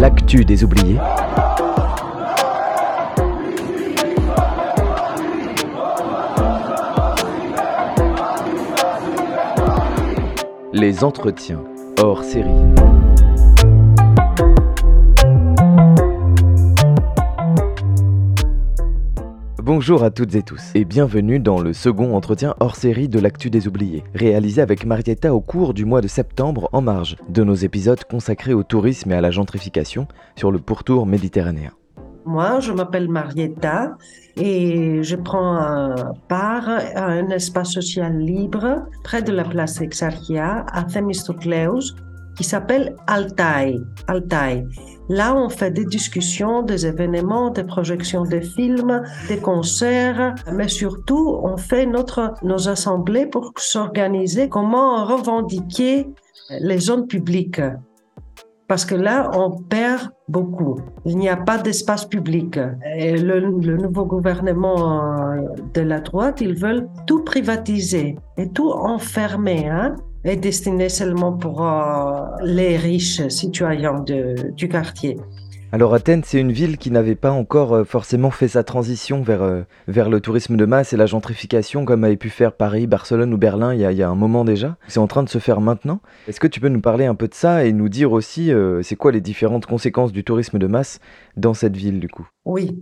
l'actu des oubliés. Les entretiens hors série. Bonjour à toutes et tous et bienvenue dans le second entretien hors série de l'actu des oubliés, réalisé avec Marietta au cours du mois de septembre en marge de nos épisodes consacrés au tourisme et à la gentrification sur le pourtour méditerranéen. Moi, je m'appelle Marietta et je prends part à un espace social libre près de la place Exarchia à Themistocleus qui s'appelle Altaï. Altaï. Là, on fait des discussions, des événements, des projections de films, des concerts, mais surtout, on fait notre, nos assemblées pour s'organiser comment revendiquer les zones publiques. Parce que là, on perd beaucoup. Il n'y a pas d'espace public. Et le, le, nouveau gouvernement de la droite, ils veulent tout privatiser et tout enfermer. Hein? Est destiné seulement pour euh, les riches citoyens de, du quartier. Alors Athènes, c'est une ville qui n'avait pas encore euh, forcément fait sa transition vers, euh, vers le tourisme de masse et la gentrification comme avait pu faire Paris, Barcelone ou Berlin il y a, il y a un moment déjà. C'est en train de se faire maintenant. Est-ce que tu peux nous parler un peu de ça et nous dire aussi c'est quoi les différentes conséquences du tourisme de masse dans cette ville du coup? Oui.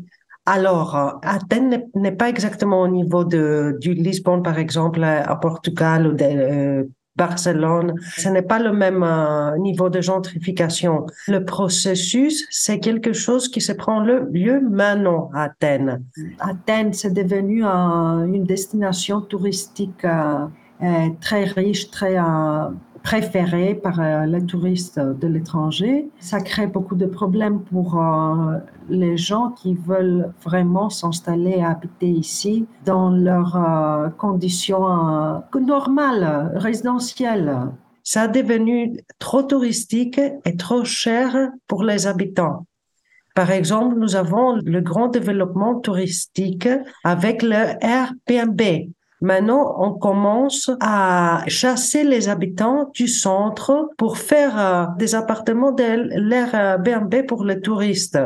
Alors, Athènes n'est pas exactement au niveau de, du Lisbonne, par exemple, à Portugal ou de, Barcelone. Ce n'est pas le même euh, niveau de gentrification. Le processus, c'est quelque chose qui se prend le lieu maintenant à Athènes. Athènes, c'est devenu une destination touristique euh, euh, très riche, très préféré par euh, les touristes de l'étranger. Ça crée beaucoup de problèmes pour euh, les gens qui veulent vraiment s'installer et habiter ici dans leurs euh, conditions normales, résidentielles. Ça a devenu trop touristique et trop cher pour les habitants. Par exemple, nous avons le grand développement touristique avec le Airbnb. Maintenant, on commence à chasser les habitants du centre pour faire euh, des appartements de l'Airbnb pour les touristes.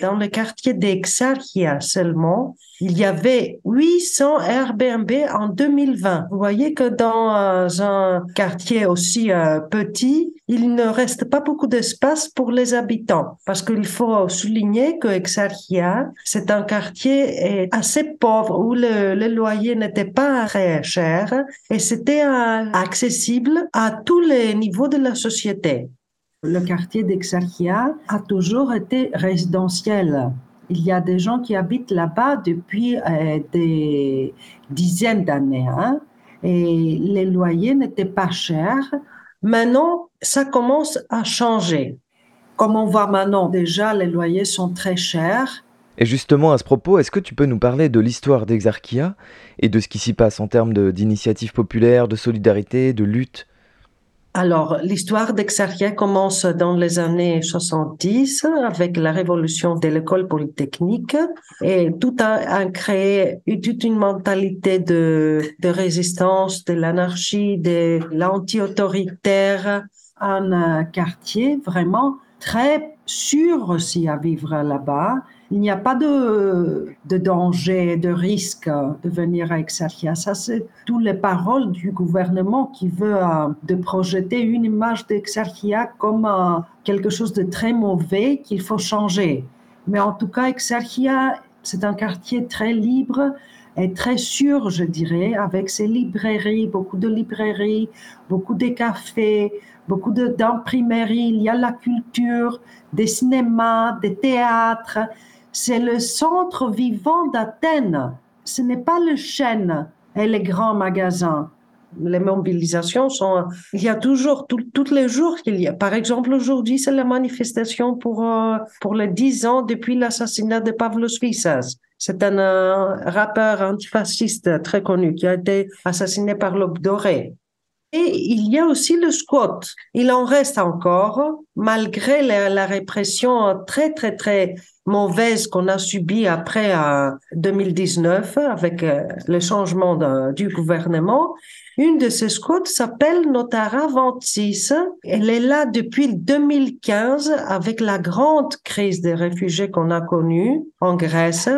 Dans le quartier d'Exarchia seulement, il y avait 800 Airbnb en 2020. Vous voyez que dans euh, un quartier aussi euh, petit, il ne reste pas beaucoup d'espace pour les habitants parce qu'il faut souligner que Exarchia, c'est un quartier assez pauvre où le, le loyer n'était pas très cher et c'était euh, accessible à tous les niveaux de la société. Le quartier d'Exarchia a toujours été résidentiel. Il y a des gens qui habitent là-bas depuis euh, des dizaines d'années. Hein, et les loyers n'étaient pas chers. Maintenant, ça commence à changer. Comme on voit maintenant, déjà, les loyers sont très chers. Et justement, à ce propos, est-ce que tu peux nous parler de l'histoire d'Exarchia et de ce qui s'y passe en termes d'initiatives populaires, de solidarité, de lutte? Alors, l'histoire d'Exarchia commence dans les années 70 avec la révolution de l'école polytechnique et tout a, créé toute une mentalité de, de résistance, de l'anarchie, de l'anti-autoritaire. Un quartier vraiment très sûr aussi à vivre là-bas il n'y a pas de, danger, de risque de venir à Exarchia. Ça, c'est toutes les paroles du gouvernement qui veut euh, de projeter une image d'Exarchia comme euh, quelque chose de très mauvais qu'il faut changer. Mais en tout cas, Exarchia, c'est un quartier très libre et très sûr, je dirais, avec ses librairies, beaucoup de librairies, beaucoup de cafés, beaucoup d'imprimeries. Il y a la culture, des cinémas, des théâtres c'est le centre vivant d'Athènes. Ce n'est pas le chêne et les grands magasins. Les mobilisations sont, il y a toujours, tous les jours qu'il y a. Par exemple, aujourd'hui, c'est la manifestation pour, euh, pour les 10 ans depuis l'assassinat de Pavlos Fissas. C'est un euh, rappeur antifasciste très connu qui a été assassiné par l'aube dorée. Et il y a aussi le squat. Il en reste encore malgré la, répression très, très, très mauvaise qu'on a subie après 2019 euh, avec euh, le changement du gouvernement, une de ces scouts s'appelle Notara 26. Elle est là depuis 2015 avec la grande crise des réfugiés qu'on a connue en Grèce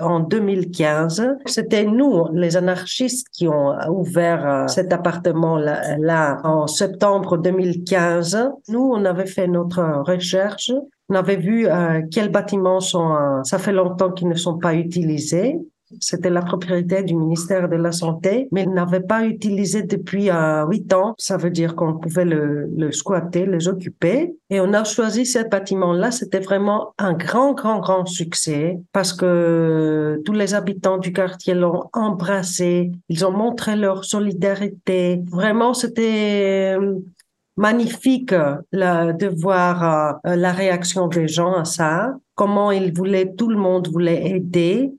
en 2015. C'était nous, les anarchistes, qui ont ouvert euh, cet appartement-là là, en septembre 2015. Nous, on avait fait notre recherche. On avait vu euh, quels bâtiments sont, euh, ça fait longtemps qu'ils ne sont pas utilisés. C'était la propriété du ministère de la Santé, mais n'avait pas utilisé depuis euh, huit ans. Ça veut dire qu'on pouvait le, squatter, les occuper. Et on a choisi ce bâtiment-là. C'était vraiment un grand, grand, grand succès parce que tous les habitants du quartier l'ont embrassé. Ils ont montré leur solidarité. Vraiment, c'était euh, magnifique de voir euh, la réaction des gens à ça, comment ils voulaient, tout le monde voulait aider.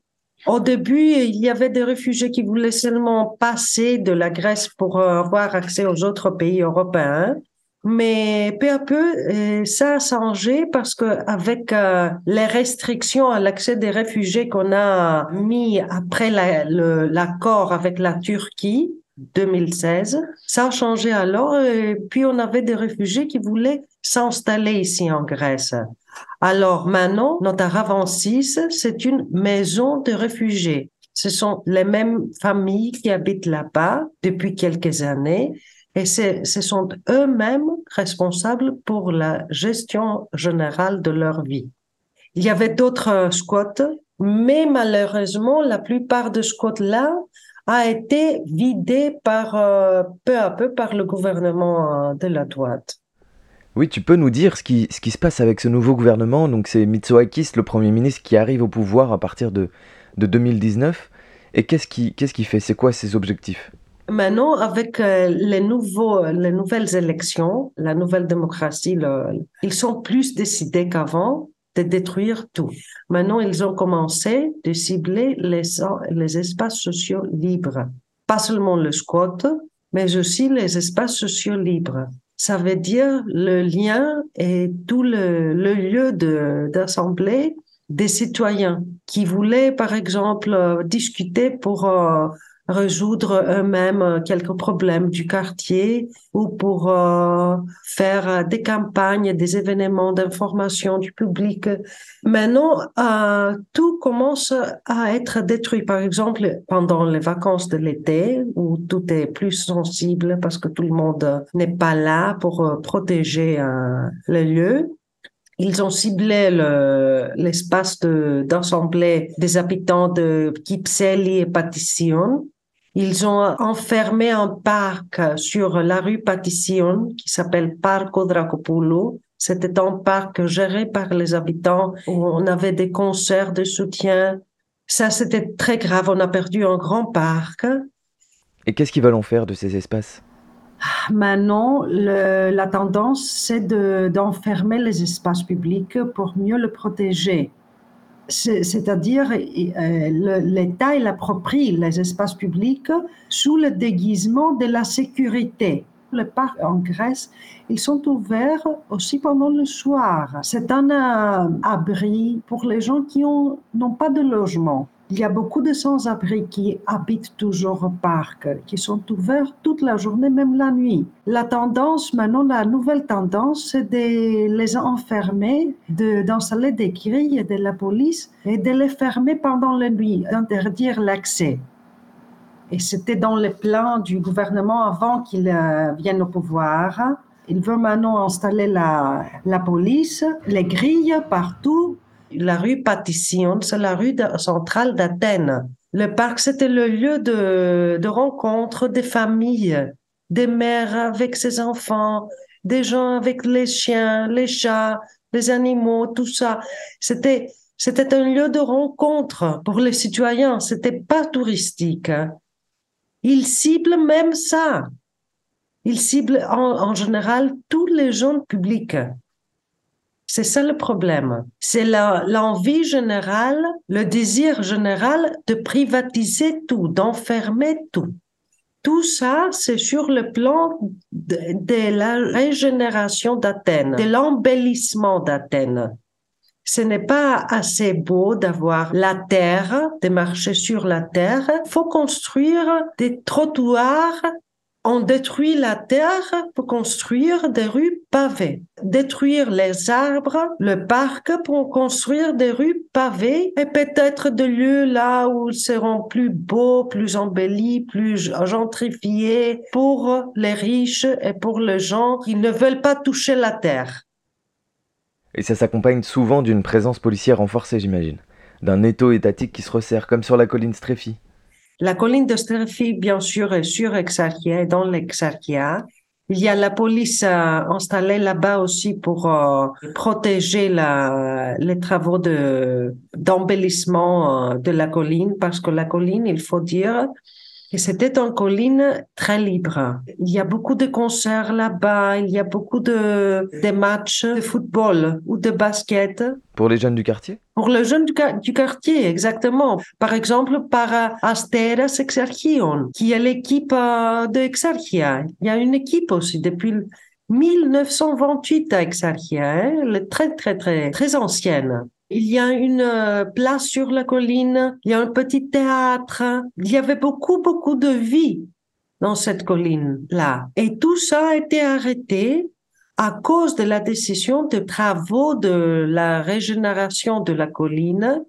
Au début, il y avait des réfugiés qui voulaient seulement passer de la Grèce pour euh, avoir accès aux autres pays européens. Mais peu à peu, euh, ça a changé parce que avec euh, les restrictions à l'accès des réfugiés qu'on a mis après l'accord avec la Turquie 2016, ça a changé alors. Et puis on avait des réfugiés qui voulaient s'installer ici en Grèce. Alors maintenant, notre Ravan 6, c'est une maison de réfugiés. Ce sont les mêmes familles qui habitent là-bas depuis quelques années et ce sont eux-mêmes responsables pour la gestion générale de leur vie. Il y avait d'autres squats, mais malheureusement, la plupart de squats-là a été vidé par euh, peu à peu par le gouvernement euh, de la droite. Oui, tu peux nous dire ce qui, se passe avec ce nouveau gouvernement. Donc c'est Mitsotakis, le Premier ministre, qui arrive au pouvoir à partir de, de 2019. Et qu'est-ce qui, qu'est-ce qui fait? C'est quoi ses objectifs? Maintenant, avec euh, les, nouveaux, les nouvelles élections, la nouvelle démocratie, ils sont plus décidés qu'avant de détruire tout. Maintenant, ils ont commencé de cibler les, les espaces sociaux libres. Pas seulement le squat, mais aussi les espaces sociaux libres ça veut dire le lien et tout le, le lieu d'assemblée des citoyens qui voulaient, par exemple, euh, discuter pour euh, résoudre eux-mêmes euh, quelques problèmes du quartier ou pour euh, faire euh, des campagnes, des événements d'information du public. Maintenant, tout commence à être détruit. Par exemple, pendant les vacances de l'été, où tout est plus sensible parce que tout le monde n'est pas là pour protéger le lieu. Ils ont ciblé l'espace d'assemblée des habitants de Kypseli et Patission ils ont enfermé un parc sur la rue Patition qui s'appelle Parco Dracopoulou. C'était un parc géré par les habitants où on avait des concerts de soutien. Ça, c'était très grave. On a perdu un grand parc. Et qu'est-ce qu'ils veulent en faire de ces espaces? Ah, Maintenant, la tendance, c'est d'enfermer les espaces publics pour mieux le protéger c'est-à-dire euh, l'État il approprie les espaces publics sous le déguisement de la sécurité. Les parcs en Grèce, ils sont ouverts aussi pendant le soir. C'est un euh, abri pour les gens qui n'ont pas de logement. Il y a beaucoup de sans-abri qui habitent toujours au parc, qui sont ouverts toute la journée, même la nuit. La tendance, maintenant, la nouvelle tendance, c'est de les enfermer, d'installer des grilles de la police et de les fermer pendant la nuit, d'interdire l'accès. Et c'était dans les plans du gouvernement avant qu'il euh, vienne au pouvoir. Il veut maintenant installer la, la police, les grilles partout la rue Patition, c'est la rue centrale d'Athènes. Le parc, c'était le lieu de, de rencontre des familles, des mères avec ses enfants, des gens avec les chiens, les chats, les animaux, tout ça. C'était, c'était un lieu de rencontre pour les citoyens. C'était pas touristique. Ils ciblent même ça. Ils ciblent en, en général tous les gens publics. C'est ça le problème. C'est l'envie générale, le désir général de privatiser tout, d'enfermer tout. Tout ça, c'est sur le plan de, la régénération d'Athènes, de l'embellissement d'Athènes. Ce n'est pas assez beau d'avoir la terre, de marcher sur la terre. Il faut construire des trottoirs on détruit la terre pour construire des rues pavées, détruire les arbres, le parc pour construire des rues pavées et peut-être des lieux là où ils seront plus beaux, plus embellis, plus gentrifiés pour les riches et pour les gens qui ne veulent pas toucher la terre. Et ça s'accompagne souvent d'une présence policière renforcée, j'imagine, d'un étau étatique qui se resserre, comme sur la colline Streffi. La colline de bien sûr, est sur Exarchia et dans l'Exarchia. Il y a la police euh, installée là-bas aussi pour euh, protéger la, les travaux de d'embellissement euh, de la colline parce que la colline, il faut dire, et c'était une colline très libre. Il y a beaucoup de concerts là-bas, il y a beaucoup de, de matchs de football ou de basket. Pour les jeunes du quartier? Pour les jeunes du, du quartier, exactement. Par exemple, par Asteras Exarchion, qui est l'équipe euh, de Exarchia. Il y a une équipe aussi depuis 1928 à Exarchia, très, très, très, très ancienne. Il y a une euh, place sur la colline, il y a un petit théâtre. Il y avait beaucoup, beaucoup de vie dans cette colline-là. Et tout ça a été arrêté à cause de la décision de travaux de la régénération de la colline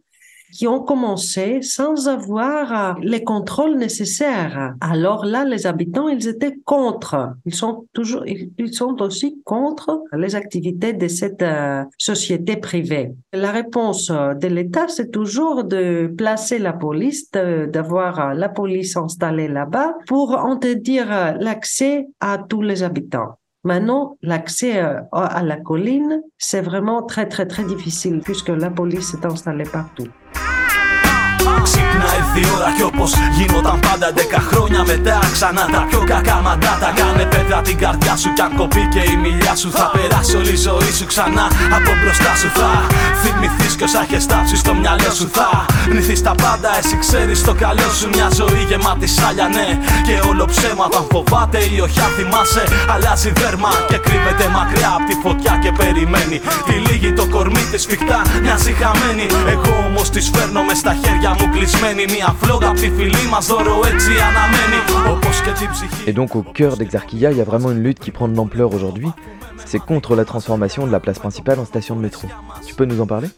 qui ont commencé sans avoir euh, les contrôles nécessaires. Alors là, les habitants, ils étaient contre. Ils sont toujours, ils sont aussi contre les activités de cette euh, société privée. La réponse euh, de l'État, c'est toujours de placer la police, d'avoir la police installée là-bas pour interdire l'accès à tous les habitants. Maintenant, l'accès à la colline, c'est vraiment très, très, très difficile puisque la police est installée partout. Ξύπνα ήρθε η ώρα κι όπως γινόταν πάντα 10 χρόνια μετά Ξανά τα πιο κακά μαντάτα. Κάνε πέτρα την καρδιά σου κι αν κοπεί και η μιλιά σου Θα περάσει όλη η ζωή σου ξανά. Από μπροστά σου Θα θυμηθείς κι όσα έχεις τάψει στο μυαλό σου. Θα νηθείς τα πάντα εσύ ξέρεις το καλό σου. Μια ζωή γεμάτη σάλια ναι Και όλο ψέμα. Αν φοβάται ή όχι αν θυμάσαι Αλλάζει δέρμα. Και κρύβεται μακριά από τη φωτιά και περιμένει. Τη λίγη το κορμί της φυκτά μοιάζει χαμένη. Εγώ όμως τη φέρνω μες στα χέρια μου Et donc au cœur d'Exarchia, il y a vraiment une lutte qui prend de l'ampleur aujourd'hui. C'est contre la transformation de la place principale en station de métro. Tu peux nous en parler?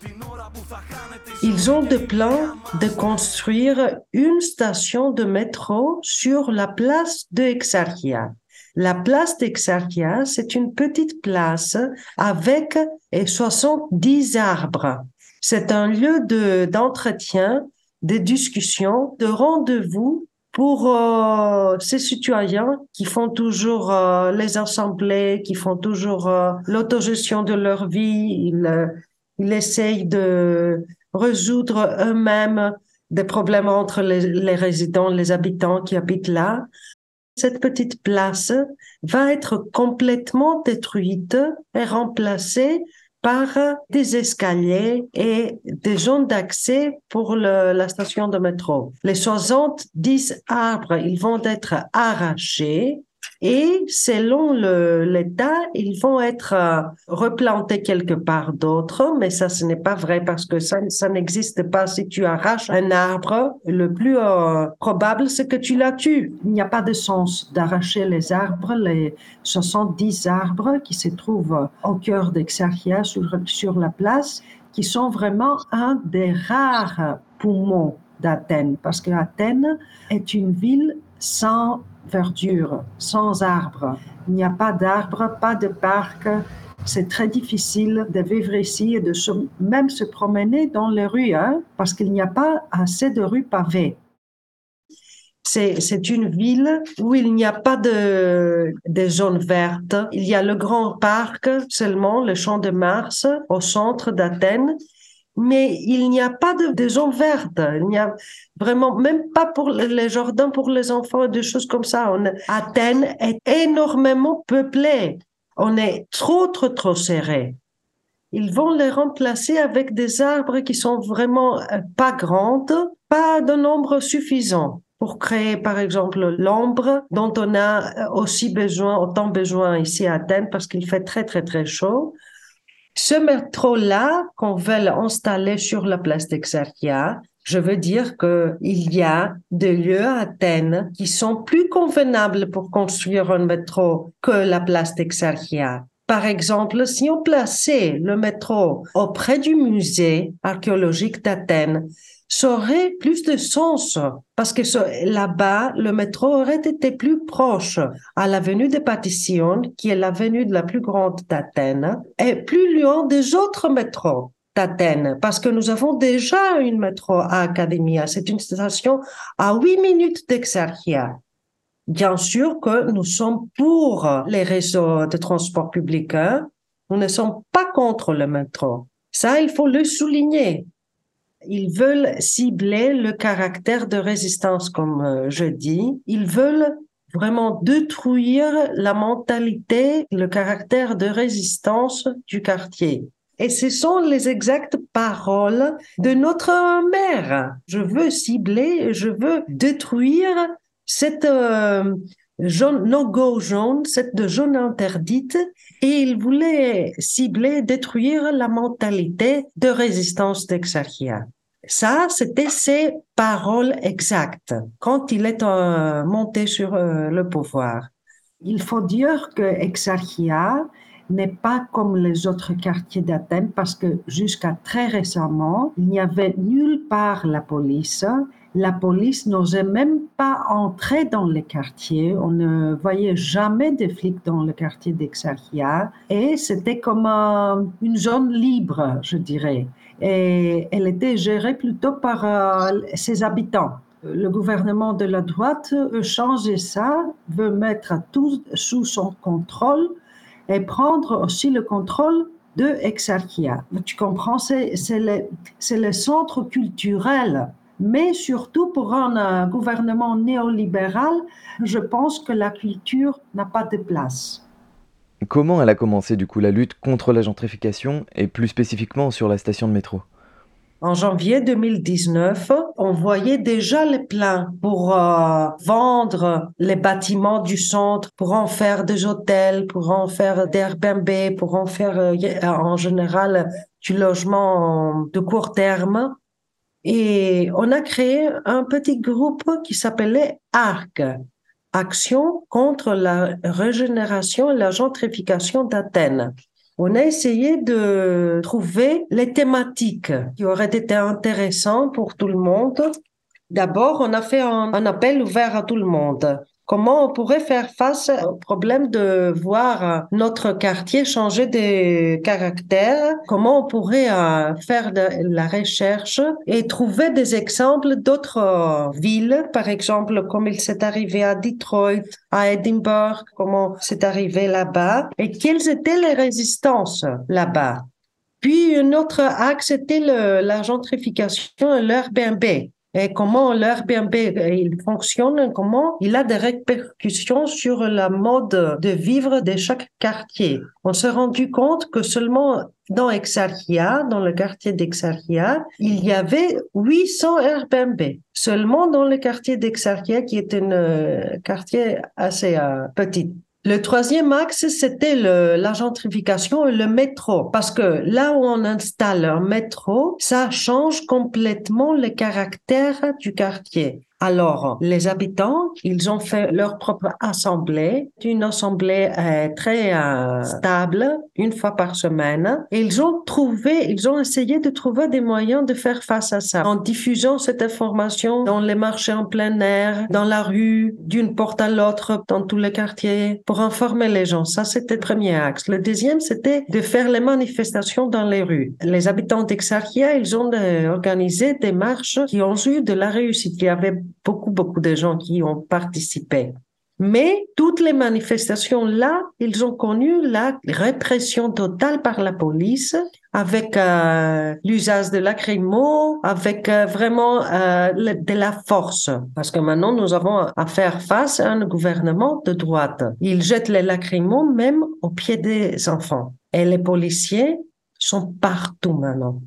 Ils ont des plans de construire une station de métro sur la place de Exarchia. La place d'Exarchia, c'est une petite place avec 70 arbres. C'est un lieu de, d'entretien des discussions, de rendez-vous pour euh, ces citoyens qui font toujours euh, les assemblées, qui font toujours euh, l'autogestion de leur vie. Ils, essayent de résoudre eux-mêmes des problèmes entre les résidents, les habitants qui habitent là. Cette petite place va être complètement détruite et remplacée par des escaliers et des zones d'accès pour la station de métro. Les 70 arbres, ils vont être arrachés et selon l'État, ils vont être euh, replantés quelque part d'autre, mais ça, ce n'est pas vrai parce que ça, ça n'existe pas. Si tu arraches un arbre, le plus euh, probable, c'est que tu la tues. Il n'y a pas de sens d'arracher les arbres, les 70 arbres qui se trouvent au cœur d'Exarchia sur, sur la place, qui sont vraiment un des rares poumons d'Athènes, parce que Athènes est une ville sans verdure, sans arbres. Il n'y a pas d'arbres, pas de parc. C'est très difficile de vivre ici et de même se promener dans les rues, hein, parce qu'il n'y a pas assez de rues pavées. C'est une ville où il n'y a pas de, de zones vertes. Il y a le grand parc seulement, le champ de Mars, au centre d'Athènes mais il n'y a pas de, de vertes. Il n'y a vraiment, même pas pour les jardins pour les enfants, des choses comme ça. Athènes est énormément peuplée. On est trop, trop, trop serré. Ils vont les remplacer avec des arbres qui sont vraiment euh, pas grandes, pas de nombre suffisant. pour créer, par exemple, l'ombre dont on a aussi besoin, autant besoin ici à Athènes parce qu'il fait très, très, très chaud. Ce métro-là qu'on veut installer sur la place d'Exarchia, je veux dire qu'il y a des lieux à Athènes qui sont plus convenables pour construire un métro que la place d'Exarchia. Par exemple, si on plaçait le métro auprès du musée archéologique d'Athènes, ça aurait plus de sens parce que là-bas, le métro aurait été plus proche à l'avenue de Patition, qui est l'avenue de la plus grande d'Athènes, et plus loin des autres métros d'Athènes, parce que nous avons déjà une métro à Academia. C'est une station à huit minutes d'Exarchia. Bien sûr que nous sommes pour les réseaux de transport public. Hein. Nous ne sommes pas contre le métro. Ça, il faut le souligner. Ils veulent cibler le caractère de résistance, comme euh, je dis. Ils veulent vraiment détruire la mentalité, le caractère de résistance du quartier. Et ce sont les exactes paroles de notre mère. Je veux cibler, je veux détruire cette euh, jaune, no-go jaune, cette jaune interdite, et il voulait cibler, détruire la mentalité de résistance d'Exarchia. Ça, c'était ses paroles exactes quand il est euh, monté sur euh, le pouvoir. Il faut dire que Exarchia n'est pas comme les autres quartiers d'Athènes parce que jusqu'à très récemment, il n'y avait nulle part la police la police n'osait même pas entrer dans les quartiers. On ne voyait jamais de flics dans le quartier d'Exarchia. Et c'était comme une zone libre, je dirais. Et elle était gérée plutôt par euh, ses habitants. Le gouvernement de la droite veut changer ça, veut mettre tout sous son contrôle et prendre aussi le contrôle de Exarchia. Tu comprends, c'est le centre culturel mais surtout pour un gouvernement néolibéral, je pense que la culture n'a pas de place. Comment elle a commencé du coup la lutte contre la gentrification et plus spécifiquement sur la station de métro? En janvier 2019, on voyait déjà les plans pour euh, vendre les bâtiments du centre, pour en faire des hôtels, pour en faire des Airbnb, pour en faire euh, en général du logement de court terme. Et on a créé un petit groupe qui s'appelait ARC, Action contre la régénération et la gentrification d'Athènes. On a essayé de trouver les thématiques qui auraient été intéressantes pour tout le monde. D'abord, on a fait un, un appel ouvert à tout le monde. Comment on pourrait faire face au problème de voir notre quartier changer de caractère? Comment on pourrait euh, faire de la recherche et trouver des exemples d'autres villes, par exemple, comme il s'est arrivé à Detroit, à Edinburgh, comment c'est arrivé là-bas et quelles étaient les résistances là-bas? Puis, un autre axe était la gentrification et l'Airbnb et comment l'Airbnb il fonctionne, comment il a des répercussions sur la mode de vivre de chaque quartier? On s'est rendu compte que seulement dans Exarchia, dans le quartier d'Exarchia, il y avait 800 Airbnb. Seulement dans le quartier d'Exarchia, qui est un euh, quartier assez euh, petit. Le troisième axe, c'était la gentrification et le métro. Parce que là où on installe un métro, ça change complètement le caractère du quartier. Alors, les habitants, ils ont fait leur propre assemblée, une assemblée euh, très euh, stable, une fois par semaine. Et ils ont trouvé, ils ont essayé de trouver des moyens de faire face à ça en diffusant cette information dans les marchés en plein air, dans la rue, d'une porte à l'autre, dans tous les quartiers, pour informer les gens. Ça, c'était le premier axe. Le deuxième, c'était de faire les manifestations dans les rues. Les habitants d'Exarchia, ils ont euh, organisé des marches qui ont eu de la réussite. Il y avait beaucoup, beaucoup de gens qui ont participé. Mais toutes les manifestations là, ils ont connu la répression totale par la police avec euh, l'usage de lacrymo, avec euh, vraiment euh, de la force. Parce que maintenant, nous avons à faire face à un gouvernement de droite. Ils jettent les lacrymos même aux pieds des enfants. Et les policiers sont partout maintenant.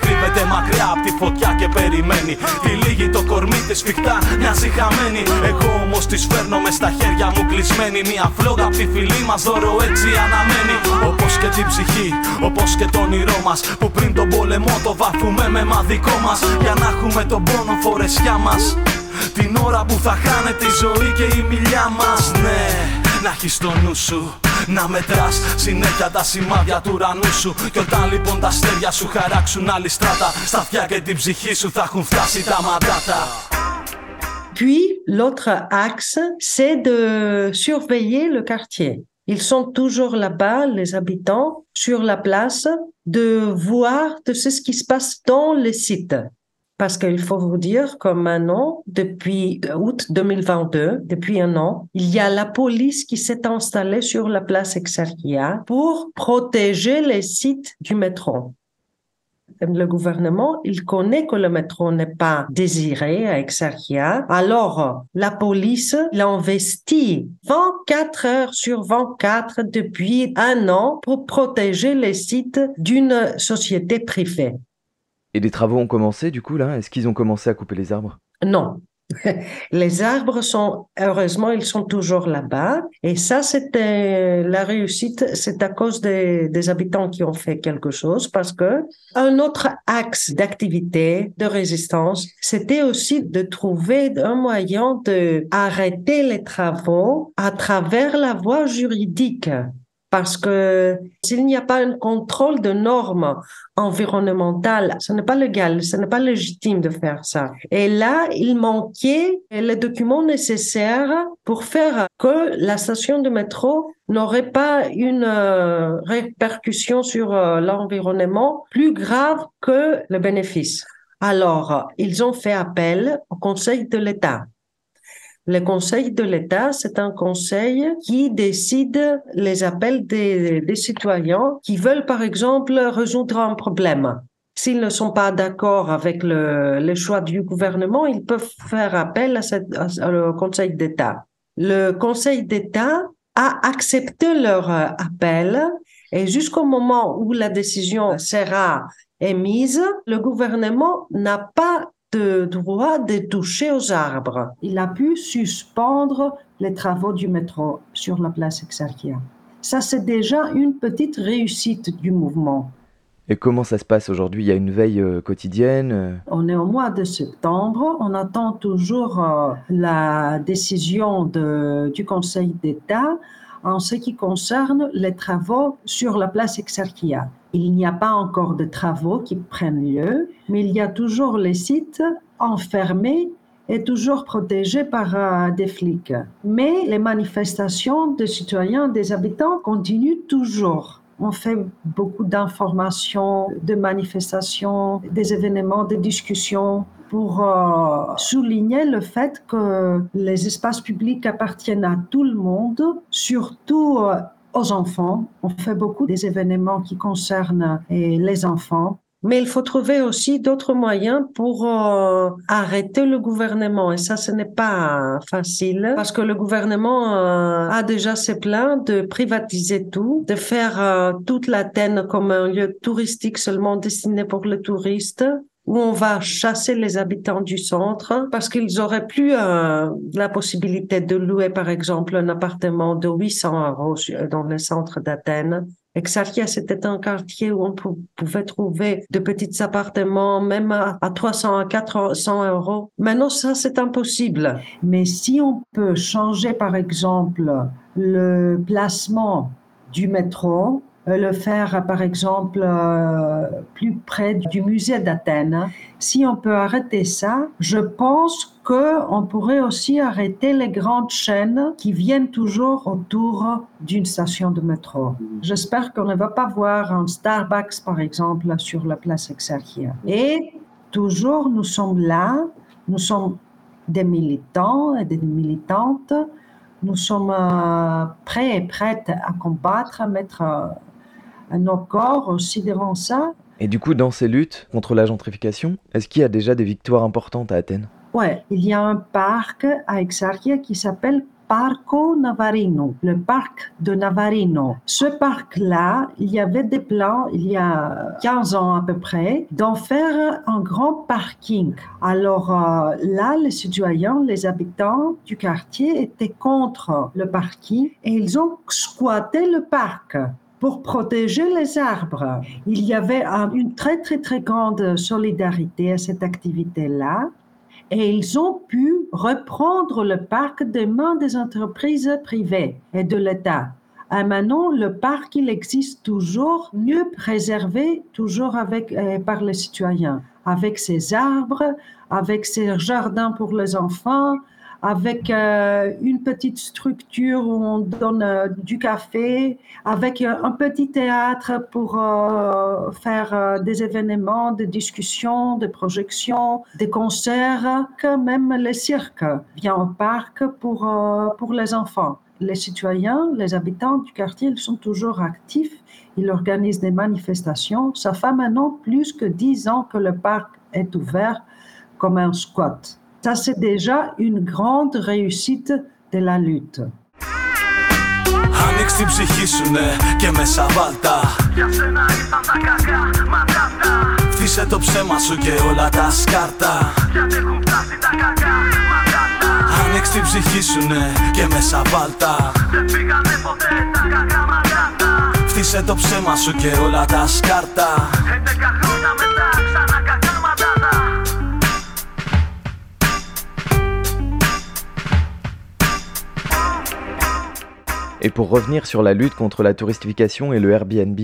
Κρύβεται μακριά από τη φωτιά και περιμένει. λίγη το κορμί της σφιχτά, μοιάζει χαμένη. Εγώ όμως της φέρνω μες στα χέρια μου κλεισμένη. Μια φλόγα από τη φυλή μας δώρο έτσι αναμένει. Όπως και την ψυχή, όπως και το όνειρό μας. Που πριν τον πόλεμο το βάφουμε με μαδικό μας. Για να έχουμε τον πόνο φορεσιά μας. Την ώρα που θα χάνεται η ζωή και η μιλιά μας. Ναι, να έχεις στο νου σου να μετράς συνέχεια τα σημάδια του ουρανού σου. Και όταν λοιπόν τα αστέρια σου χαράξουν άλλη στράτα, στα αυτιά και την ψυχή σου θα έχουν φτάσει τα μαντάτα. Puis, l'autre axe, c'est de surveiller le quartier. Ils sont toujours là-bas, les habitants, sur la place, de voir de ce qui se passe dans les sites. Parce qu'il faut vous dire que maintenant, depuis août 2022, depuis un an, il y a la police qui s'est installée sur la place Exarchia pour protéger les sites du métro. Le gouvernement, il connaît que le métro n'est pas désiré à Exarchia. Alors, la police l'a investi 24 heures sur 24 depuis un an pour protéger les sites d'une société privée. Et les travaux ont commencé du coup là? Est-ce qu'ils ont commencé à couper les arbres? Non. Les arbres sont, heureusement, ils sont toujours là-bas. Et ça, c'était la réussite, c'est à cause des, des, habitants qui ont fait quelque chose parce que un autre axe d'activité, de résistance, c'était aussi de trouver un moyen de arrêter les travaux à travers la voie juridique parce que s'il n'y a pas un contrôle de normes environnementales, ce n'est pas légal, ce n'est pas légitime de faire ça. Et là, il manquait les documents nécessaires pour faire que la station de métro n'aurait pas une euh, répercussion sur euh, l'environnement plus grave que le bénéfice. Alors, ils ont fait appel au Conseil de l'État. Le Conseil de l'État, c'est un conseil qui décide les appels des, citoyens qui veulent, par exemple, résoudre un problème. S'ils ne sont pas d'accord avec le, choix du gouvernement, ils peuvent faire appel à, cette, Conseil d'État. Le Conseil d'État a accepté leur appel et jusqu'au moment où la décision sera émise, le gouvernement n'a pas de droit de toucher aux arbres. Il a pu suspendre les travaux du métro sur la place Exarchia. Ça, c'est déjà une petite réussite du mouvement. Et comment ça se passe aujourd'hui? Il y a une veille euh, quotidienne euh? On est au mois de septembre. On attend toujours euh, la décision de, du Conseil d'État en ce qui concerne les travaux sur la place Exarchia. Il n'y a pas encore de travaux qui prennent lieu, mais il y a toujours les sites enfermés et toujours protégés par euh, des flics. Mais les manifestations des citoyens, des habitants continuent toujours. On fait beaucoup d'informations, de manifestations, des événements, des discussions pour euh, souligner le fait que les espaces publics appartiennent à tout le monde, surtout euh, aux enfants. On fait beaucoup des événements qui concernent les enfants. Mais il faut trouver aussi d'autres moyens pour euh, arrêter le gouvernement. Et ça, ce n'est pas facile parce que le gouvernement euh, a déjà ses plans de privatiser tout, de faire euh, toute l'Athènes comme un lieu touristique seulement destiné pour les touristes où on va chasser les habitants du centre parce qu'ils auraient plus euh, la possibilité de louer, par exemple, un appartement de 800 euros dans le centre d'Athènes. Exarchia, c'était un quartier où on pouvait trouver de petits appartements, même à, à 300 à 400 euros. Maintenant, ça, c'est impossible. Mais si on peut changer, par exemple, le placement du métro, le faire, par exemple, euh, plus près du musée d'Athènes. Si on peut arrêter ça, je pense qu'on pourrait aussi arrêter les grandes chaînes qui viennent toujours autour d'une station de métro. J'espère qu'on ne va pas voir un Starbucks, par exemple, sur la place Exarchia. Et toujours, nous sommes là, nous sommes des militants et des militantes, nous sommes euh, prêts et prêtes à combattre, à mettre nos corps ça. Et du coup, dans ces luttes contre la gentrification, est-ce qu'il y a déjà des victoires importantes à Athènes? Ouais, il y a un parc à Exarchia qui s'appelle Parco Navarino, le parc de Navarino. Ce parc-là, il y avait des plans, il y a 15 ans à peu près, d'en faire un grand parking. Alors euh, là, les citoyens, les habitants du quartier étaient contre le parking et ils ont squatté le parc pour protéger les arbres. Il y avait une très, très, très grande solidarité à cette activité-là et ils ont pu reprendre le parc des mains des entreprises privées et de l'État. Et maintenant, le parc, il existe toujours mieux préservé, toujours avec, euh, par les citoyens, avec ses arbres, avec ses jardins pour les enfants, avec euh, une petite structure où on donne euh, du café, avec euh, un petit théâtre pour faire des événements, des discussions, des projections, des concerts, que même le cirque vient au parc pour, pour les enfants. Les citoyens, les habitants du quartier, ils sont toujours actifs. Ils organisent des manifestations. Ça fait maintenant plus que dix ans que le parc est ouvert comme un squat. Ça, c'est déjà une grande réussite de la lutte. Ανοίξ την ψυχή σου ναι και μέσα βάλτα Για σένα ήρθαν τα κακά μαντάτα Φτύσε το ψέμα σου και όλα τα σκάρτα. Γιατί έχουν φτάσει τα κακά μαντάτα Ανοίξ την ψυχή σου ναι και μέσα βάλτα Δεν πήγανε ποτέ τα κακά μαντάτα Φτύσε το ψέμα σου και όλα τα σκάρτα. 11 χρόνια μετά ξανά Et pour revenir sur la lutte contre la touristification et le Airbnb,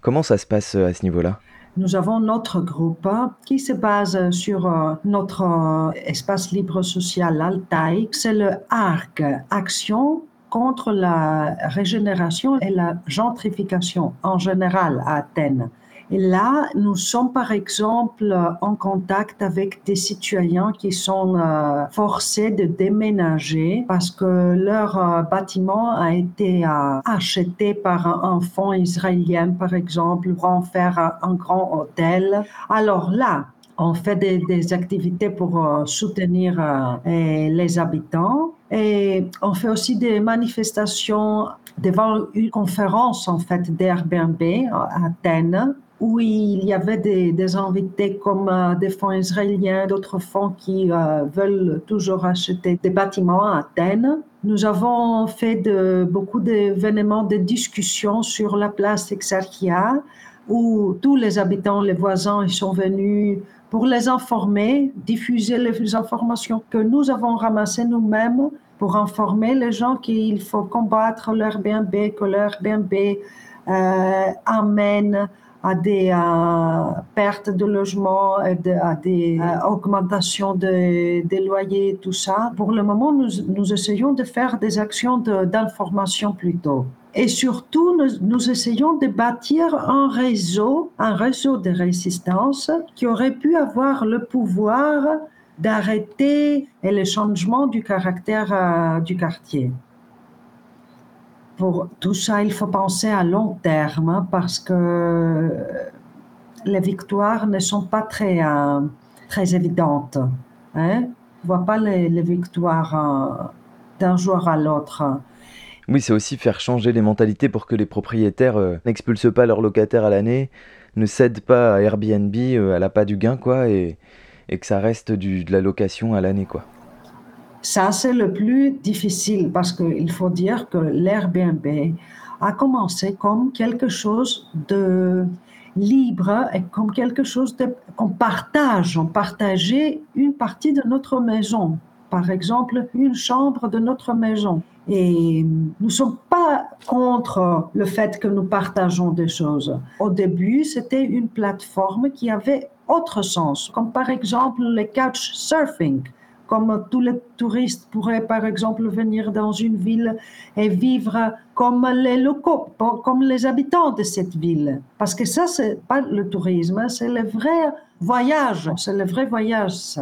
comment ça se passe euh, à ce niveau-là? Nous avons notre groupe qui se base sur euh, notre euh, espace libre social Altaï. C'est le ARC, Action contre la régénération et la gentrification en général à Athènes. Et là, nous sommes par exemple en contact avec des citoyens qui sont euh, forcés de déménager parce que leur euh, bâtiment a été euh, acheté par un fonds israélien, par exemple, pour en faire un grand hôtel. Alors là, on fait des, activités pour soutenir les habitants et on fait aussi des manifestations devant une conférence en fait d'Airbnb à Athènes où il y avait des, invités comme euh, des fonds israéliens, d'autres fonds qui euh, veulent toujours acheter des bâtiments à Athènes. Nous avons fait beaucoup d'événements, de discussions sur la place Exarchia, où tous les habitants, les voisins, sont venus pour les informer, diffuser les informations que nous avons ramassées nous-mêmes pour informer les gens qu'il faut combattre l'Airbnb, que l'Airbnb euh, amène à des euh, pertes de logements, à des euh, augmentations de, des loyers, tout ça. Pour le moment, nous, essayons de faire des actions d'information plutôt. Et surtout, nous, nous, essayons de bâtir un réseau, un réseau de résistance qui aurait pu avoir le pouvoir d'arrêter le changement du caractère euh, du quartier pour tout ça, il faut penser à long terme hein, parce que les victoires ne sont pas très, euh, très évidentes. Hein? On ne voit pas les, victoires euh, d'un jour à l'autre. Oui, c'est aussi faire changer les mentalités pour que les propriétaires euh, n'expulsent pas leurs locataires à l'année, ne cèdent pas à Airbnb à la pas du gain, quoi, et, et que ça reste de la location à l'année, quoi. Ça, c'est le plus difficile parce qu'il faut dire que l'Airbnb a commencé comme quelque chose de libre et comme quelque chose qu'on partage. On partageait une partie de notre maison, par exemple une chambre de notre maison. Et nous ne sommes pas contre le fait que nous partageons des choses. Au début, c'était une plateforme qui avait autre sens, comme par exemple le couch surfing comme tous les touristes pourraient par exemple venir dans une ville et vivre comme les locaux, comme les habitants de cette ville. Parce que ça, c'est pas le tourisme, c'est le vrai voyage, c'est le vrai voyage.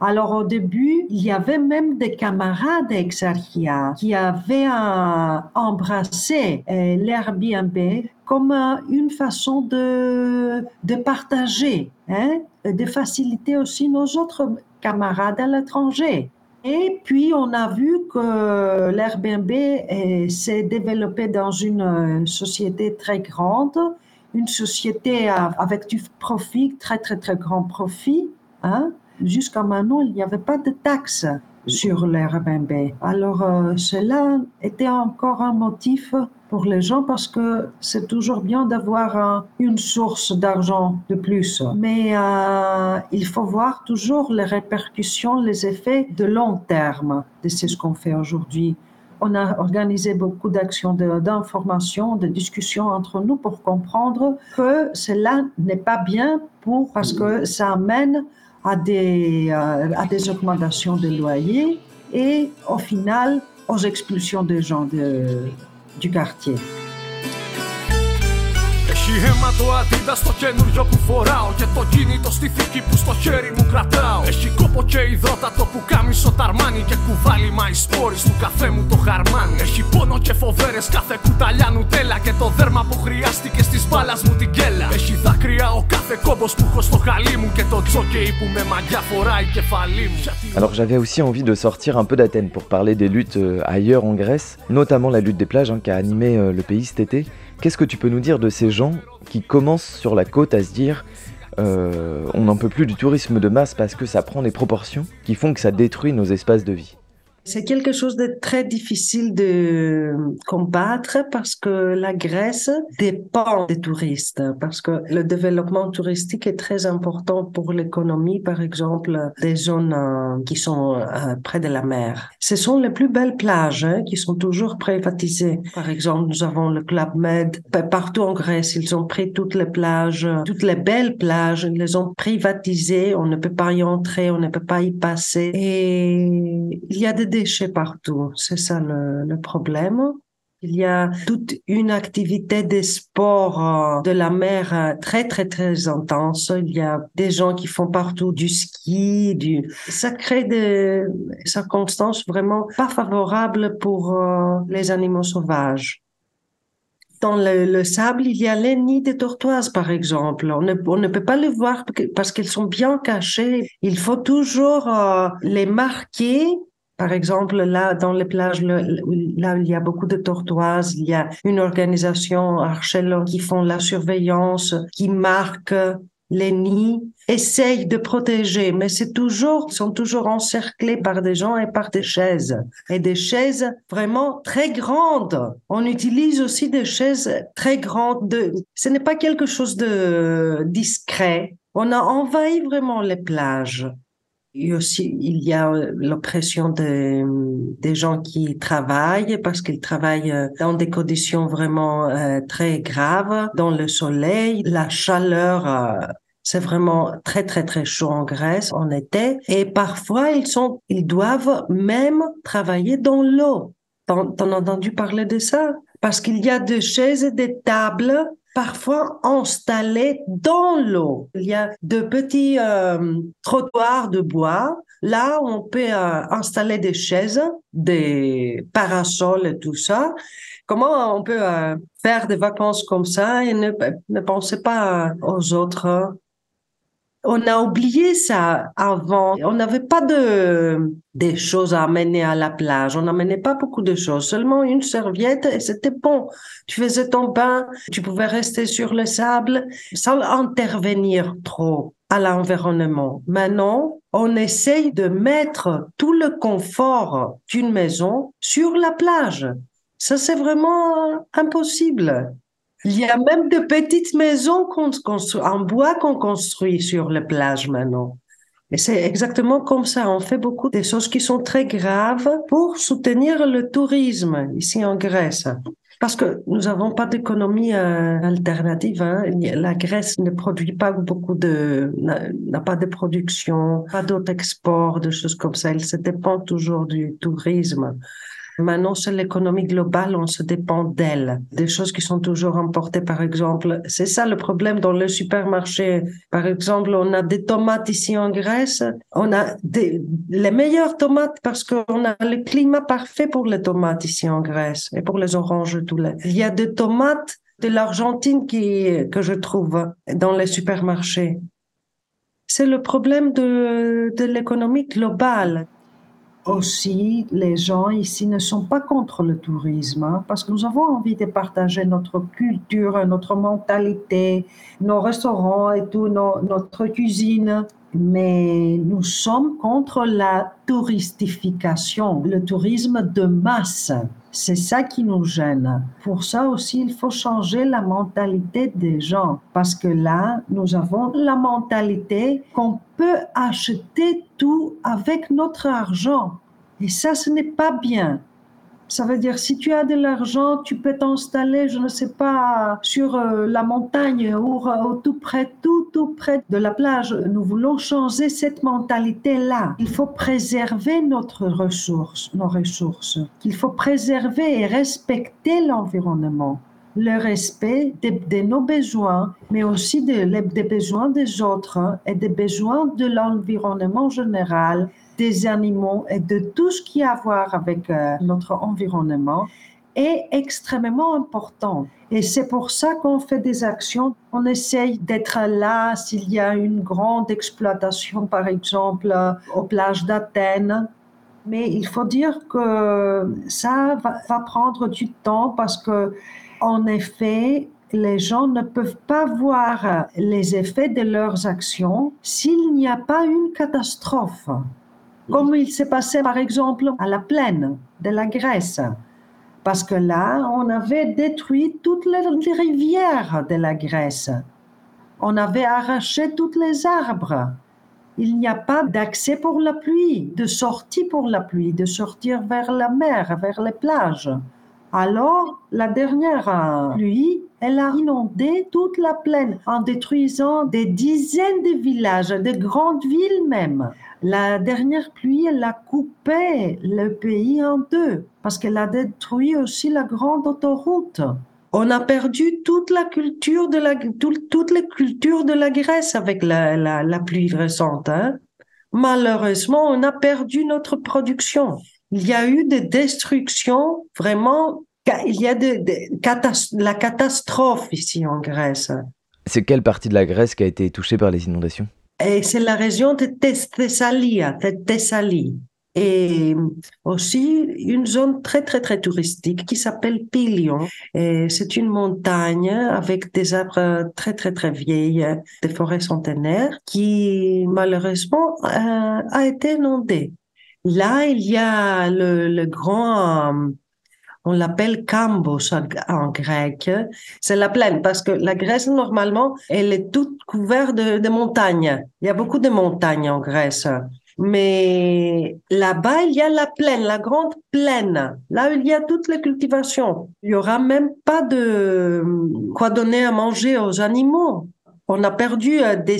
Alors au début, il y avait même des camarades d'Exarchia qui avaient embrassé l'Airbnb comme une façon de, de partager, hein, de faciliter aussi nos autres camarades à l'étranger. Et puis, on a vu que l'Airbnb s'est développé dans une euh, société très grande, une société avec du profit, très, très, très grand profit. Hein. Jusqu'à maintenant, il n'y avait pas de taxes sur l'Airbnb. Alors, euh, cela était encore un motif pour les gens parce que c'est toujours bien d'avoir une source d'argent de plus. Mais euh, il faut voir toujours les répercussions, les effets de long terme de ce qu'on fait aujourd'hui. On a organisé beaucoup d'actions d'information, de, discussions entre nous pour comprendre que cela n'est pas bien pour, parce que ça amène à des, euh, à des augmentations de loyers et au final aux expulsions des gens du quartier. Έχει αίμα το αντίδα στο καινούριο που φοράω Και το κινητό στη θήκη που στο χέρι μου κρατάω. Έχει κόπο και υδρότατο που κάμισο ταρμάνι Και κουβάλι σπόρι του καφέ μου το χαρμάνι. Έχει πόνο και φοβέρες κάθε κουταλιά νουτέλα Και το δέρμα που χρειάστηκε στις μπάλας μου την κέλα. Έχει δάκρυα ο κάθε κόμπος που έχω στο χαλί μου Και το τζόκεϊ που με μαγιά φοράει κεφαλή μου. Alors j'avais aussi envie de sortir un peu d'Athènes pour parler des luttes euh, ailleurs en Grèce, notamment la lutte des plages hein, qui a animé euh, le pays cet été. Qu'est-ce que tu peux nous dire de ces gens qui commencent sur la côte à se dire euh, on n'en peut plus du tourisme de masse parce que ça prend des proportions qui font que ça détruit nos espaces de vie? C'est quelque chose de très difficile de combattre parce que la Grèce dépend des touristes, parce que le développement touristique est très important pour l'économie, par exemple, des zones euh, qui sont euh, près de la mer. Ce sont les plus belles plages hein, qui sont toujours privatisées. Par exemple, nous avons le Club Med. Partout en Grèce, ils ont pris toutes les plages, toutes les belles plages, ils les ont privatisées. On ne peut pas y entrer, on ne peut pas y passer. Et il y a des déchets partout. C'est ça le, problème. Il y a toute une activité des sports euh, de la mer euh, très, très, très intense. Il y a des gens qui font partout du ski, du, ça crée des circonstances vraiment pas favorables pour euh, les animaux sauvages. Dans le, sable, il y a les nids de tortoises, par exemple. On ne, on ne peut pas les voir parce qu'ils sont bien cachés. Il faut toujours les marquer par exemple, là, dans les plages, là où il y a beaucoup de tortoises, il y a une organisation Archelon qui font la surveillance, qui marque les nids, essaye de protéger, mais c'est toujours, sont toujours encerclés par des gens et par des chaises. Et des chaises vraiment très grandes. On utilise aussi des chaises très grandes. De, ce n'est pas quelque chose de discret. On a envahi vraiment les plages. Et aussi, il y a euh, l'oppression des, gens qui travaillent parce qu'ils travaillent euh, dans des conditions vraiment euh, très graves, dans le soleil, la chaleur. c'est vraiment très très très chaud en Grèce en été et parfois ils sont ils doivent même travailler dans l'eau. T'en as entendu parler de ça? Parce qu'il y a des chaises et des tables parfois installés dans l'eau. Il y a de petits euh, trottoirs de bois. Là, on peut euh, installer des chaises, des parasols et tout ça. Comment on peut euh, faire des vacances comme ça et ne, ne penser pas aux autres? On a oublié ça avant. On n'avait pas de des choses à amener à la plage. On n'amenait pas beaucoup de choses. Seulement une serviette et c'était bon. Tu faisais ton bain, tu pouvais rester sur le sable sans intervenir trop à l'environnement. Maintenant, on essaye de mettre tout le confort d'une maison sur la plage. Ça, c'est vraiment impossible. Il y a même de petites maisons construit, en bois qu'on construit sur les plages maintenant. Et c'est exactement comme ça. On fait beaucoup de choses qui sont très graves pour soutenir le tourisme ici en Grèce. Parce que nous n'avons pas d'économie euh, alternative. Hein. La Grèce ne produit pas beaucoup de, n'a pas de production, pas d'autres exports, de choses comme ça. Elle se dépend toujours du tourisme. Maintenant, c'est l'économie globale, on se dépend d'elle. Des choses qui sont toujours importées, par exemple. C'est ça le problème dans le supermarché. Par exemple, on a des tomates ici en Grèce. On a les meilleures tomates parce qu'on a le climat parfait pour les tomates ici en Grèce et pour les oranges tous les. Il y a des tomates de l'Argentine que je trouve dans les supermarchés. C'est le problème de l'économie globale. Aussi, les gens ici ne sont pas contre le tourisme hein, parce que nous avons envie de partager notre culture, notre mentalité, nos restaurants et tout, notre cuisine. Mais nous sommes contre la touristification, le tourisme de masse. C'est ça qui nous gêne. Pour ça aussi, il faut changer la mentalité des gens. Parce que là, nous avons la mentalité qu'on peut acheter tout avec notre argent. Et ça, ce n'est pas bien. Ça veut dire, si tu as de l'argent, tu peux t'installer, je ne sais pas, sur euh, la montagne ou, tout près, tout, tout près de la plage. Nous voulons changer cette mentalité-là. Il faut préserver notre ressource, nos ressources. Il faut préserver et respecter l'environnement le respect de, nos besoins, mais aussi des besoins des autres et des besoins de l'environnement général, des animaux et de tout ce qui a à voir avec euh, notre environnement est extrêmement important. Et c'est pour ça qu'on fait des actions. On essaye d'être là s'il y a une grande exploitation, par exemple, aux plages d'Athènes. Mais il faut dire que ça va, va prendre du temps parce que en effet, les gens ne peuvent pas voir les effets de leurs actions s'il n'y a pas une catastrophe. Comme il s'est passé par exemple à la plaine de la Grèce. Parce que là, on avait détruit toutes les rivières de la Grèce. On avait arraché tous les arbres. Il n'y a pas d'accès pour la pluie, de sortie pour la pluie, de sortir vers la mer, vers les plages. Alors, la dernière pluie, elle a inondé toute la plaine en détruisant des dizaines de villages, de grandes villes même. La dernière pluie, elle a coupé le pays en deux parce qu'elle a détruit aussi la grande autoroute. On a perdu toute la culture de la, les cultures de la Grèce avec la, la, pluie récente. Hein. Malheureusement, on a perdu notre production il y a eu des destructions vraiment, il y a de, la catastrophe ici en Grèce. C'est quelle partie de la Grèce qui a été touchée par les inondations? Et c'est la région de Thessalie, de Thessalie. Et aussi une zone très très très touristique qui s'appelle Pilion. Et c'est une montagne avec des arbres très très très vieilles, des forêts centenaires qui malheureusement euh, a été inondée. Là, il y a le, grand, euh, on l'appelle Cambos en, grec. C'est la plaine parce que la Grèce, normalement, elle est toute couverte de, montagnes. Il y a beaucoup de montagnes en Grèce. Mais là-bas, il y a la plaine, la grande plaine. Là, il y a toutes les cultivations. Il y aura même pas de quoi donner à manger aux animaux. On a perdu euh, des,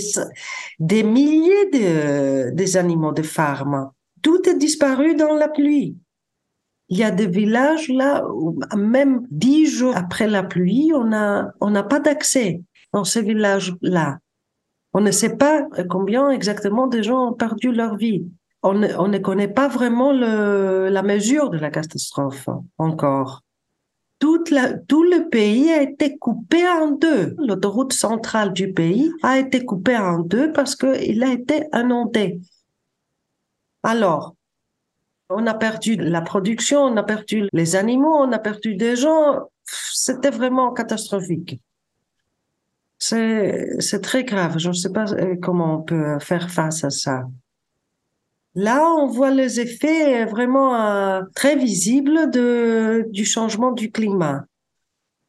des milliers de, des animaux de farm tout est disparu dans la pluie. Il y a des villages là où même dix jours après la pluie, on n'a pas d'accès dans ces villages-là. On ne sait pas combien exactement de gens ont perdu leur vie. On ne, on ne connaît pas vraiment la mesure de la catastrophe encore. Tout le pays a été coupé en deux. L'autoroute centrale du pays a été coupée en deux parce qu'il a été inondé. Alors, on a perdu la production, on a perdu les animaux, on a perdu des gens. C'était vraiment catastrophique. C'est très grave. Je ne sais pas euh, comment on peut faire face à ça. Là, on voit les effets vraiment euh, très visibles de, du changement du climat,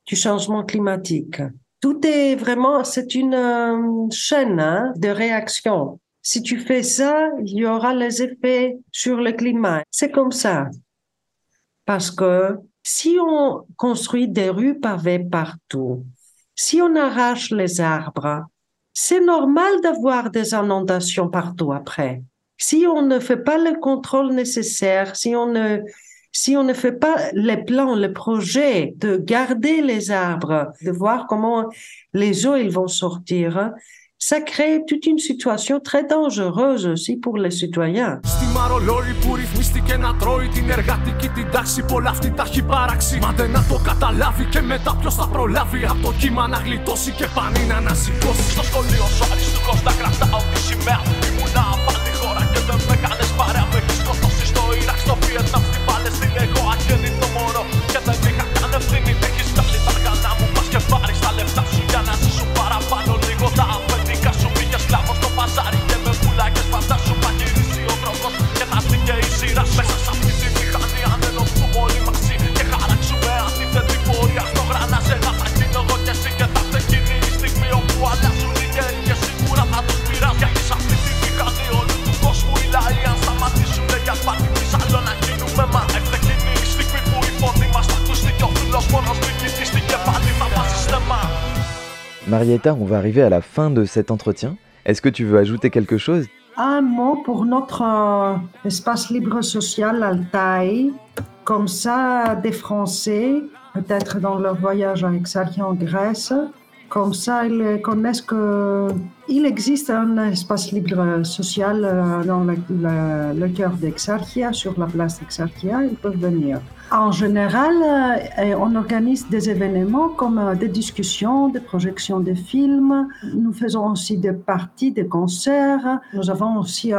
du changement climatique. Tout est vraiment, c'est une euh, chaîne hein, de réaction. Si tu fais ça, il y aura les effets sur le climat. C'est comme ça. Parce que si on construit des rues pavées partout, si on arrache les arbres, c'est normal d'avoir des inondations partout après. Si on ne fait pas le contrôle nécessaire, si on ne, si on ne fait pas les plans, les projets de garder les arbres, de voir comment les eaux ils vont sortir, ça crée toute une situation très dangereuse aussi pour les citoyens. Στη μαρολόρη που ρυθμίστηκε να τρώει την εργατική την τάξη Πολλά αυτή τα έχει παράξει. Μα δεν να το καταλάβει και μετά ποιος θα προλάβει. Από το κύμα να γλιτώσει και πάνει να ανασηκώσει Στο σχολείο σου αριστούκος να κρατάω τη σημαία. Ήμουνα πάλι χώρα και δεν με κάνες παρέα. Με έχεις σκοτώσει στο Ιράκ Marietta, on va arriver à la fin de cet entretien. Est-ce que tu veux ajouter quelque chose? Un mot pour notre euh, espace libre social Altaï. Comme ça, des Français, peut-être dans leur voyage à Exarchia en Grèce, comme ça, ils connaissent qu'il existe un espace libre social euh, dans le, cœur d'Exarchia, sur la place d'Exarchia, ils peuvent venir. En général, euh, on organise des événements comme euh, des discussions, des projections de films. Nous faisons aussi des parties, des concerts. Nous avons aussi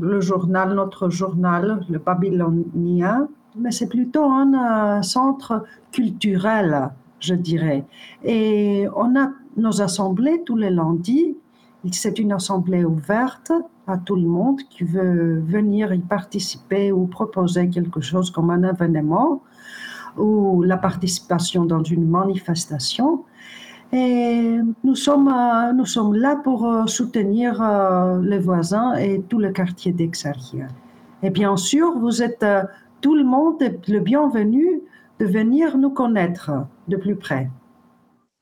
le journal, notre journal, le Babylonien, mais c'est plutôt un centre culturel je dirais. Et on a nos assemblées tous les lundis. C'est une assemblée ouverte à tout le monde qui veut venir y participer ou proposer quelque chose comme un événement ou la participation dans une manifestation. Et nous sommes, euh, nous sommes là pour euh, soutenir euh, les voisins et tout le quartier d'Exarchia. Et bien sûr, vous êtes tout le monde le bienvenu de venir nous connaître de plus près.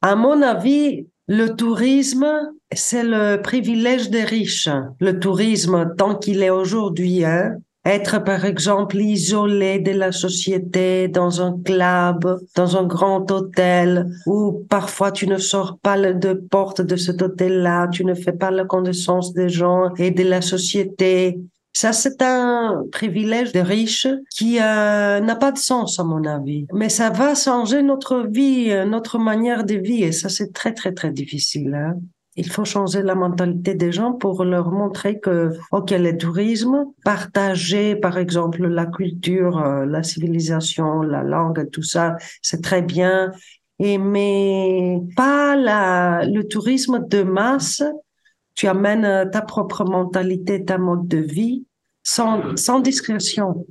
À mon avis, le tourisme, c'est le privilège des riches. Le tourisme, tant qu'il est aujourd'hui, hein, être par exemple isolé de la société dans un club, dans un grand hôtel, où parfois tu ne sors pas de porte de cet hôtel-là, tu ne fais pas la connaissance des gens et de la société. Ça, c'est un privilège de riches qui euh, n'a pas de sens, à mon avis. Mais ça va changer notre vie, euh, notre manière de vivre. Et ça, c'est très, très, très difficile. Hein. Il faut changer la mentalité des gens pour leur montrer que, ok, le tourisme, partager, par exemple, la culture, euh, la civilisation, la langue, tout ça, c'est très bien. Et mais pas le tourisme de masse tu amènes euh, ta propre mentalité, ta mode de vie sans, discrétion.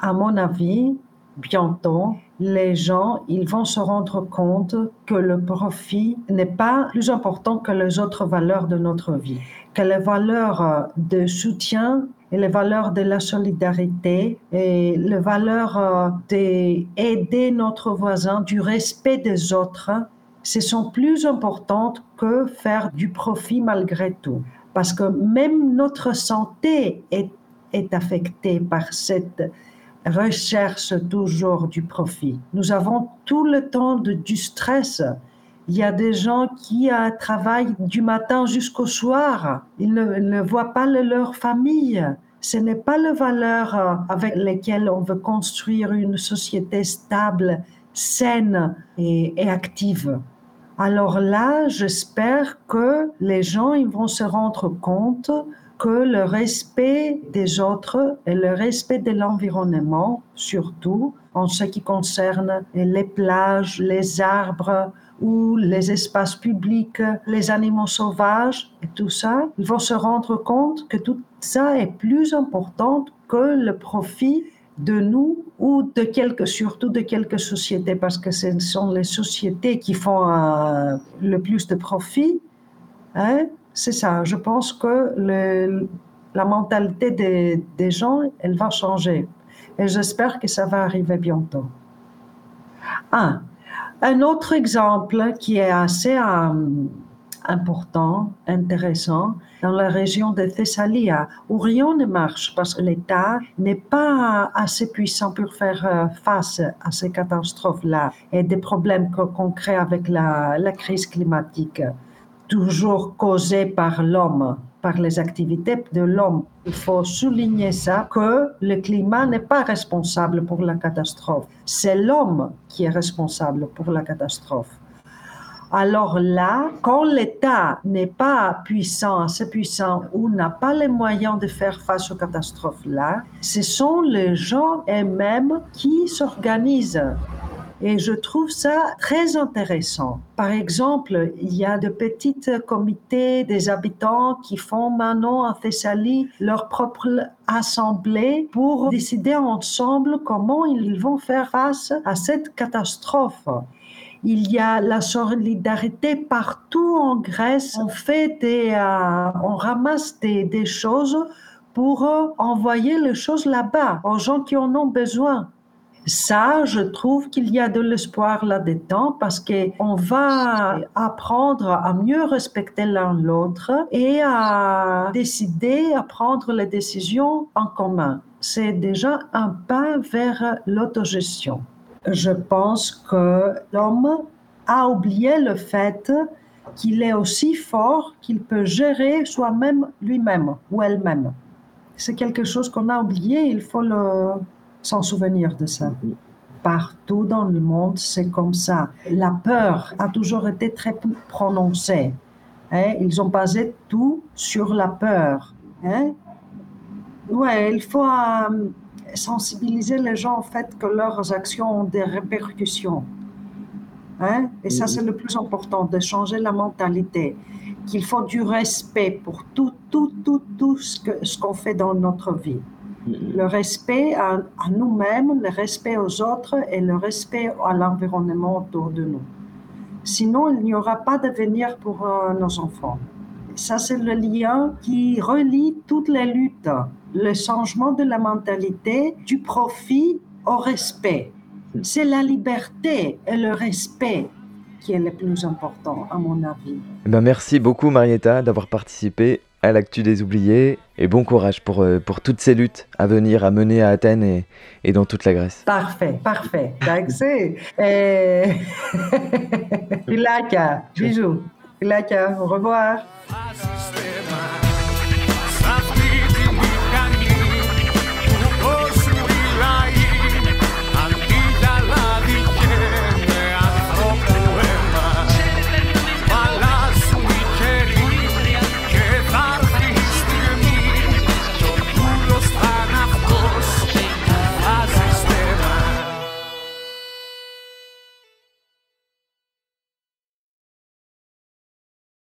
À mon avis, bientôt, les gens, ils vont se rendre compte que le profit n'est pas plus important que les autres valeurs de notre vie, que les valeurs euh, de soutien et les valeurs de la solidarité et les valeurs euh, d'aider notre voisin, du respect des autres, ce sont plus importantes que faire du profit malgré tout. Parce que même notre santé est, est affectée par cette recherche toujours du profit. Nous avons tout le temps de, du stress. Il y a des gens qui euh, travaillent du matin jusqu'au soir. Ils ne, voient pas leur famille. Ce n'est pas les valeurs euh, avec lesquelles on veut construire une société stable, saine et active. Alors là, j'espère que les gens vont se rendre compte que le respect des autres et le respect de l'environnement, surtout en ce qui concerne les plages, les arbres ou les espaces publics, les animaux sauvages et tout ça, ils vont se rendre compte que tout ça est plus important que le profit de nous ou de quelques, surtout de quelques sociétés, parce que ce sont les sociétés qui font euh, le plus de profit. Hein? C'est ça. Je pense que le, la mentalité des, des, gens, elle va changer. Et j'espère que ça va arriver bientôt. Un autre exemple qui est assez euh, important, intéressant, dans la région de Thessalie, où rien ne marche parce que l'État n'est pas assez puissant pour faire euh, face à ces catastrophes-là et des problèmes concrets avec la, la crise climatique, toujours causée par l'homme par les activités de l'homme. Il faut souligner ça, que le climat n'est pas responsable pour la catastrophe. C'est l'homme qui est responsable pour la catastrophe. Alors là, quand l'État n'est pas puissant, assez puissant ou n'a pas les moyens de faire face aux catastrophes là, ce sont les gens eux-mêmes qui s'organisent. Et je trouve ça très intéressant. Par exemple, il y a de petits comités des habitants qui font maintenant en Thessalie leur propre assemblée pour décider ensemble comment ils vont faire face à cette catastrophe. Il y a la solidarité partout en Grèce. On fait des, euh, on ramasse des, choses pour euh, envoyer les choses là-bas aux gens qui en ont besoin. Ça, je trouve qu'il y a de l'espoir là-dedans parce qu'on va apprendre à mieux respecter l'un l'autre et à décider, à prendre les décisions en commun. C'est déjà un pas vers l'autogestion. Je pense que l'homme a oublié le fait qu'il est aussi fort qu'il peut gérer soi-même lui-même ou elle-même. C'est quelque chose qu'on a oublié, il faut s'en souvenir de ça. Partout dans le monde, c'est comme ça. La peur a toujours été très prononcée. Hein. Ils ont basé tout sur la peur. Hein. Ouais, il faut euh, sensibiliser les gens au fait que leurs actions ont des répercussions. Hein. Et ça, c'est le plus important, de changer la mentalité. Qu'il faut du respect pour tout, tout, tout, tout ce qu'on ce fait dans notre vie le respect à, nous-mêmes, le respect aux autres et le respect à l'environnement autour de nous. Sinon, il n'y aura pas d'avenir pour euh, nos enfants. Ça, c'est le lien qui relie toutes les luttes, le changement de la mentalité du profit au respect. C'est la liberté et le respect qui est le plus important, à mon avis. Eh ben merci beaucoup, Marietta, d'avoir participé à l'actu des oubliés et bon courage pour, euh, pour toutes ces luttes à venir, à mener à Athènes et, et dans toute la Grèce. Parfait, parfait. Merci. et... Ilaka, bisous. Ilaka, au revoir.